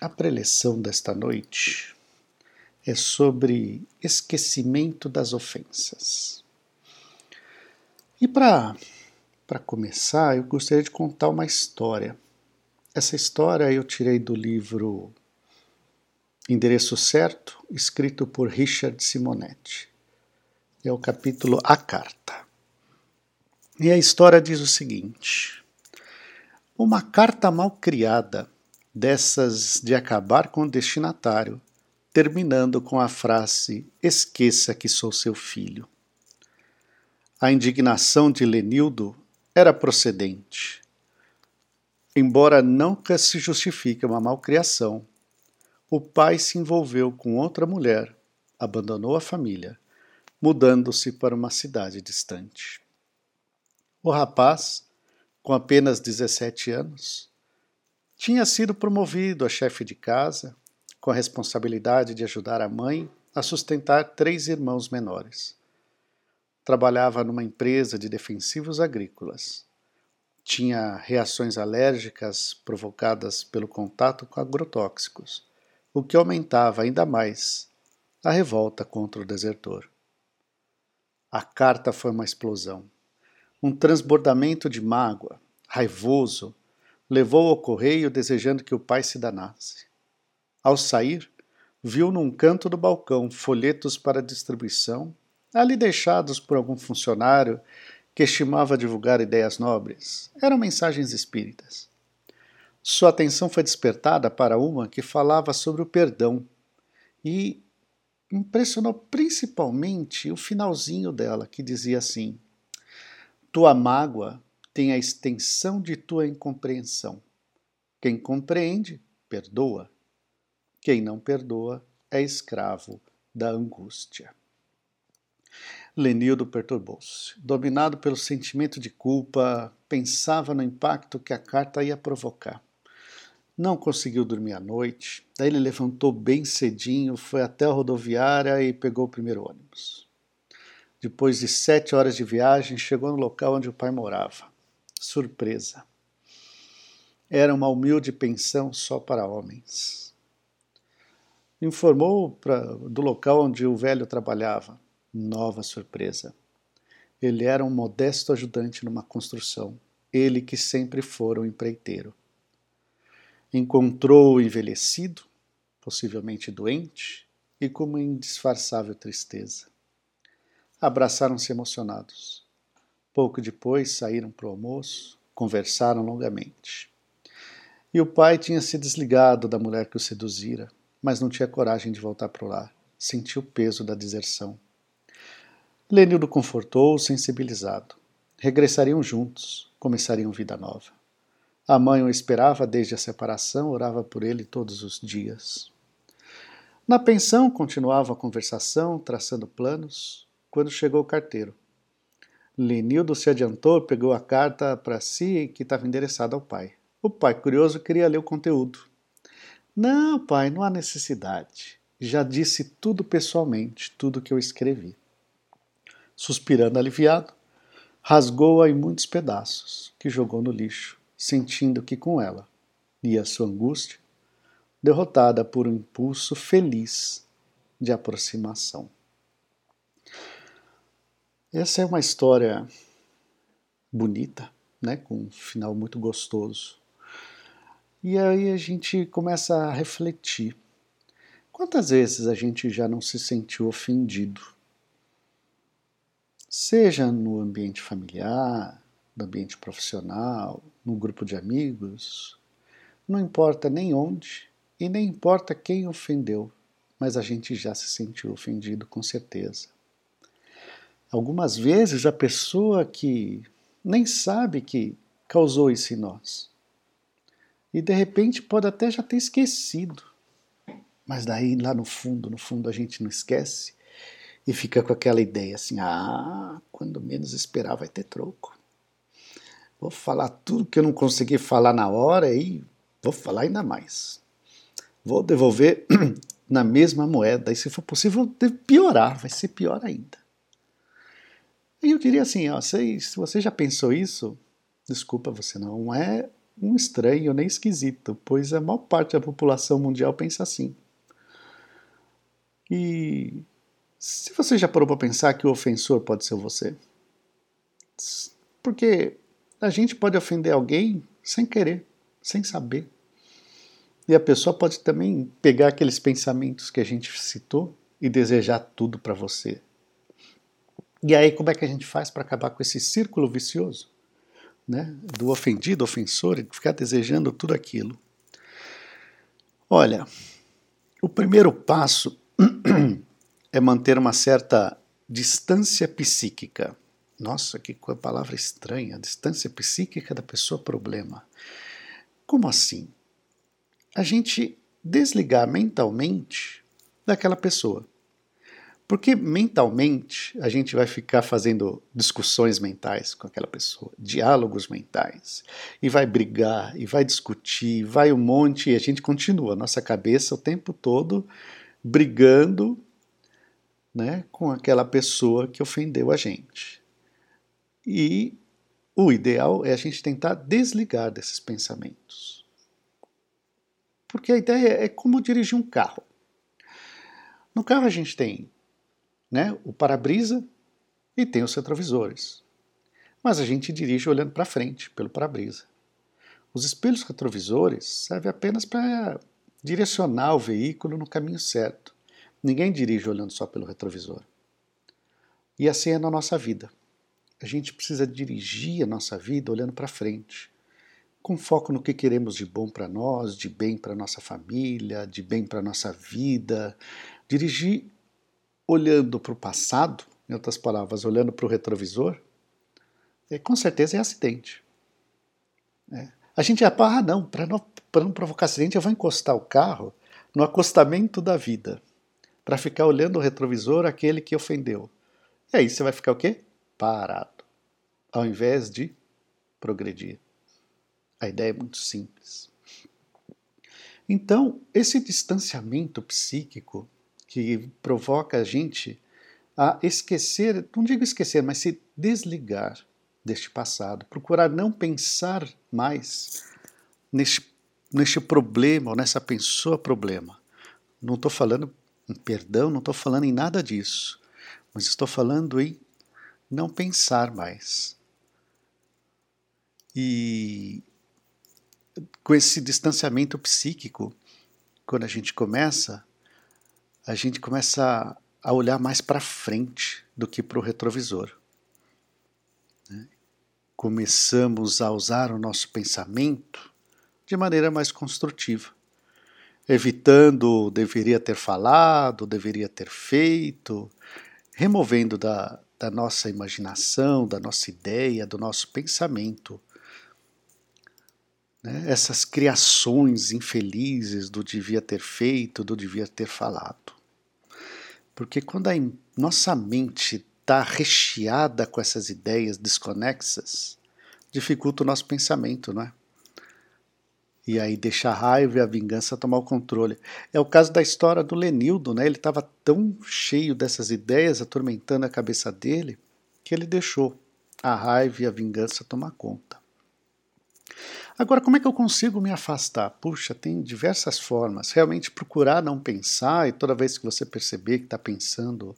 A preleção desta noite é sobre esquecimento das ofensas. E para começar, eu gostaria de contar uma história. Essa história eu tirei do livro Endereço Certo, escrito por Richard Simonetti. É o capítulo A Carta. E a história diz o seguinte: Uma carta mal criada dessas de acabar com o destinatário, terminando com a frase: Esqueça que sou seu filho. A indignação de Lenildo era procedente. Embora nunca se justifique uma malcriação, o pai se envolveu com outra mulher, abandonou a família, mudando-se para uma cidade distante. O rapaz, com apenas 17 anos, tinha sido promovido a chefe de casa, com a responsabilidade de ajudar a mãe a sustentar três irmãos menores. Trabalhava numa empresa de defensivos agrícolas. Tinha reações alérgicas provocadas pelo contato com agrotóxicos, o que aumentava ainda mais a revolta contra o desertor. A carta foi uma explosão, um transbordamento de mágoa, raivoso, levou ao correio desejando que o pai se danasse. Ao sair, viu num canto do balcão folhetos para distribuição, ali deixados por algum funcionário que estimava divulgar ideias nobres. Eram mensagens espíritas. Sua atenção foi despertada para uma que falava sobre o perdão e impressionou principalmente o finalzinho dela, que dizia assim: Tua mágoa tem a extensão de tua incompreensão. Quem compreende, perdoa. Quem não perdoa é escravo da angústia. Lenildo perturbou-se. Dominado pelo sentimento de culpa, pensava no impacto que a carta ia provocar. Não conseguiu dormir à noite, daí ele levantou bem cedinho, foi até a rodoviária e pegou o primeiro ônibus. Depois de sete horas de viagem, chegou no local onde o pai morava surpresa. Era uma humilde pensão só para homens. Informou pra, do local onde o velho trabalhava. Nova surpresa. Ele era um modesto ajudante numa construção, ele que sempre fora um empreiteiro. Encontrou o envelhecido, possivelmente doente, e com uma indisfarçável tristeza. Abraçaram-se emocionados. Pouco depois saíram para o almoço, conversaram longamente. E o pai tinha se desligado da mulher que o seduzira, mas não tinha coragem de voltar para o lar. Sentiu o peso da deserção. Lenildo confortou, sensibilizado. Regressariam juntos, começariam vida nova. A mãe o esperava desde a separação, orava por ele todos os dias. Na pensão continuava a conversação, traçando planos, quando chegou o carteiro. Lenildo se adiantou, pegou a carta para si que estava endereçada ao pai. O pai, curioso, queria ler o conteúdo. Não, pai, não há necessidade. Já disse tudo pessoalmente, tudo que eu escrevi. Suspirando aliviado, rasgou-a em muitos pedaços, que jogou no lixo, sentindo que com ela e a sua angústia, derrotada por um impulso feliz de aproximação. Essa é uma história bonita, né, com um final muito gostoso. E aí a gente começa a refletir. Quantas vezes a gente já não se sentiu ofendido? Seja no ambiente familiar, no ambiente profissional, no grupo de amigos, não importa nem onde e nem importa quem ofendeu, mas a gente já se sentiu ofendido com certeza. Algumas vezes a pessoa que nem sabe que causou isso em nós. E de repente pode até já ter esquecido. Mas daí lá no fundo, no fundo a gente não esquece e fica com aquela ideia assim: ah, quando menos esperar vai ter troco. Vou falar tudo que eu não consegui falar na hora e vou falar ainda mais. Vou devolver na mesma moeda e se for possível piorar, vai ser pior ainda. E eu diria assim, ó, se, se você já pensou isso, desculpa, você não é um estranho nem esquisito, pois a maior parte da população mundial pensa assim. E se você já parou para pensar que o ofensor pode ser você? Porque a gente pode ofender alguém sem querer, sem saber. E a pessoa pode também pegar aqueles pensamentos que a gente citou e desejar tudo para você. E aí, como é que a gente faz para acabar com esse círculo vicioso? Né? Do ofendido, ofensor, e ficar desejando tudo aquilo. Olha, o primeiro passo é manter uma certa distância psíquica. Nossa, que palavra estranha! Distância psíquica da pessoa problema. Como assim? a gente desligar mentalmente daquela pessoa. Porque mentalmente a gente vai ficar fazendo discussões mentais com aquela pessoa, diálogos mentais, e vai brigar, e vai discutir, vai um monte, e a gente continua, nossa cabeça o tempo todo brigando né, com aquela pessoa que ofendeu a gente. E o ideal é a gente tentar desligar desses pensamentos. Porque a ideia é como dirigir um carro. No carro a gente tem né, o para-brisa e tem os retrovisores. Mas a gente dirige olhando para frente, pelo para-brisa. Os espelhos retrovisores servem apenas para direcionar o veículo no caminho certo. Ninguém dirige olhando só pelo retrovisor. E assim é na nossa vida. A gente precisa dirigir a nossa vida olhando para frente, com foco no que queremos de bom para nós, de bem para nossa família, de bem para nossa vida. Dirigir olhando para o passado, em outras palavras, olhando para o retrovisor, é, com certeza é acidente. É. A gente ia, ah, não, para não, não provocar acidente, eu vou encostar o carro no acostamento da vida, para ficar olhando o retrovisor aquele que ofendeu. E aí você vai ficar o quê? Parado, ao invés de progredir. A ideia é muito simples. Então, esse distanciamento psíquico que provoca a gente a esquecer, não digo esquecer, mas se desligar deste passado, procurar não pensar mais neste, neste problema ou nessa pessoa problema. Não estou falando em perdão, não estou falando em nada disso, mas estou falando em não pensar mais. E com esse distanciamento psíquico, quando a gente começa, a gente começa a olhar mais para frente do que para o retrovisor. Né? Começamos a usar o nosso pensamento de maneira mais construtiva, evitando deveria ter falado, deveria ter feito, removendo da, da nossa imaginação, da nossa ideia, do nosso pensamento né, essas criações infelizes do devia ter feito, do devia ter falado. Porque quando a nossa mente está recheada com essas ideias desconexas, dificulta o nosso pensamento, não é? E aí deixa a raiva e a vingança tomar o controle. É o caso da história do Lenildo, né? Ele estava tão cheio dessas ideias atormentando a cabeça dele que ele deixou a raiva e a vingança tomar conta. Agora, como é que eu consigo me afastar? Puxa, tem diversas formas. Realmente procurar não pensar e toda vez que você perceber que está pensando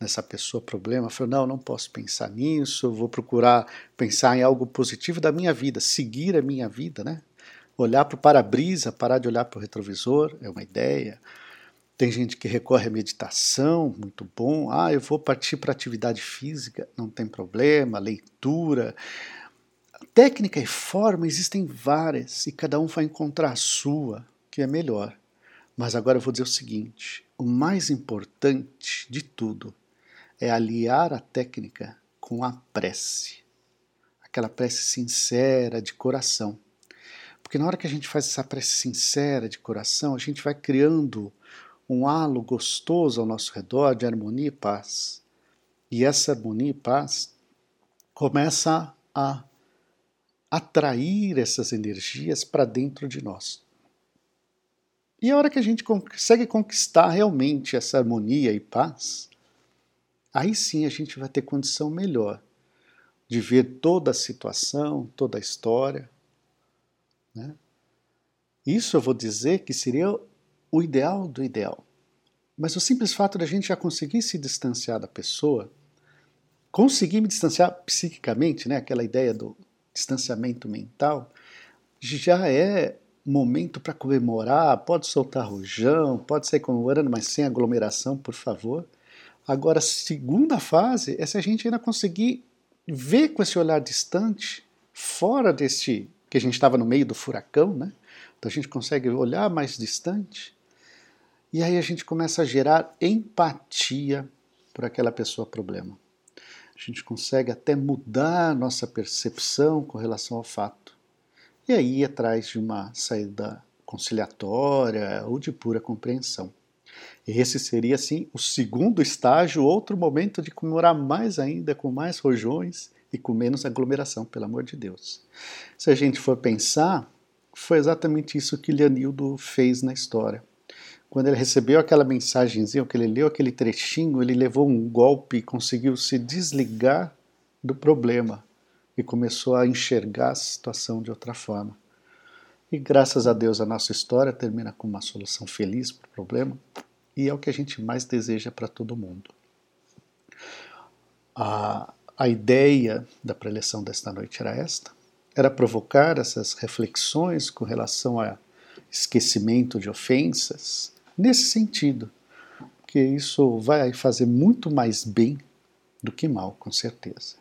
nessa pessoa problema, falar, não, não posso pensar nisso, vou procurar pensar em algo positivo da minha vida, seguir a minha vida, né? Olhar para o para-brisa, parar de olhar para o retrovisor, é uma ideia. Tem gente que recorre à meditação, muito bom. Ah, eu vou partir para atividade física, não tem problema, leitura. Técnica e forma existem várias e cada um vai encontrar a sua, que é melhor. Mas agora eu vou dizer o seguinte: o mais importante de tudo é aliar a técnica com a prece. Aquela prece sincera, de coração. Porque na hora que a gente faz essa prece sincera, de coração, a gente vai criando um halo gostoso ao nosso redor de harmonia e paz. E essa harmonia e paz começa a atrair essas energias para dentro de nós. E a hora que a gente consegue conquistar realmente essa harmonia e paz, aí sim a gente vai ter condição melhor de ver toda a situação, toda a história, Né? Isso eu vou dizer que seria o ideal do ideal. Mas o simples fato de a gente já conseguir se distanciar da pessoa, conseguir me distanciar psiquicamente, né, aquela ideia do distanciamento mental, já é momento para comemorar, pode soltar rojão, pode sair comemorando, mas sem aglomeração, por favor. Agora, segunda fase é se a gente ainda conseguir ver com esse olhar distante, fora deste que a gente estava no meio do furacão, né? Então a gente consegue olhar mais distante e aí a gente começa a gerar empatia por aquela pessoa problema. A gente consegue até mudar nossa percepção com relação ao fato. E aí ir atrás de uma saída conciliatória ou de pura compreensão. E esse seria, assim, o segundo estágio, outro momento de comemorar mais ainda, com mais rojões e com menos aglomeração, pelo amor de Deus. Se a gente for pensar, foi exatamente isso que Leonildo fez na história. Quando ele recebeu aquela mensagenzinha, que ele leu aquele trechinho, ele levou um golpe e conseguiu se desligar do problema e começou a enxergar a situação de outra forma. E graças a Deus a nossa história termina com uma solução feliz para o problema e é o que a gente mais deseja para todo mundo. A, a ideia da preleção desta noite era esta: era provocar essas reflexões com relação a esquecimento de ofensas, nesse sentido, porque isso vai fazer muito mais bem do que mal, com certeza.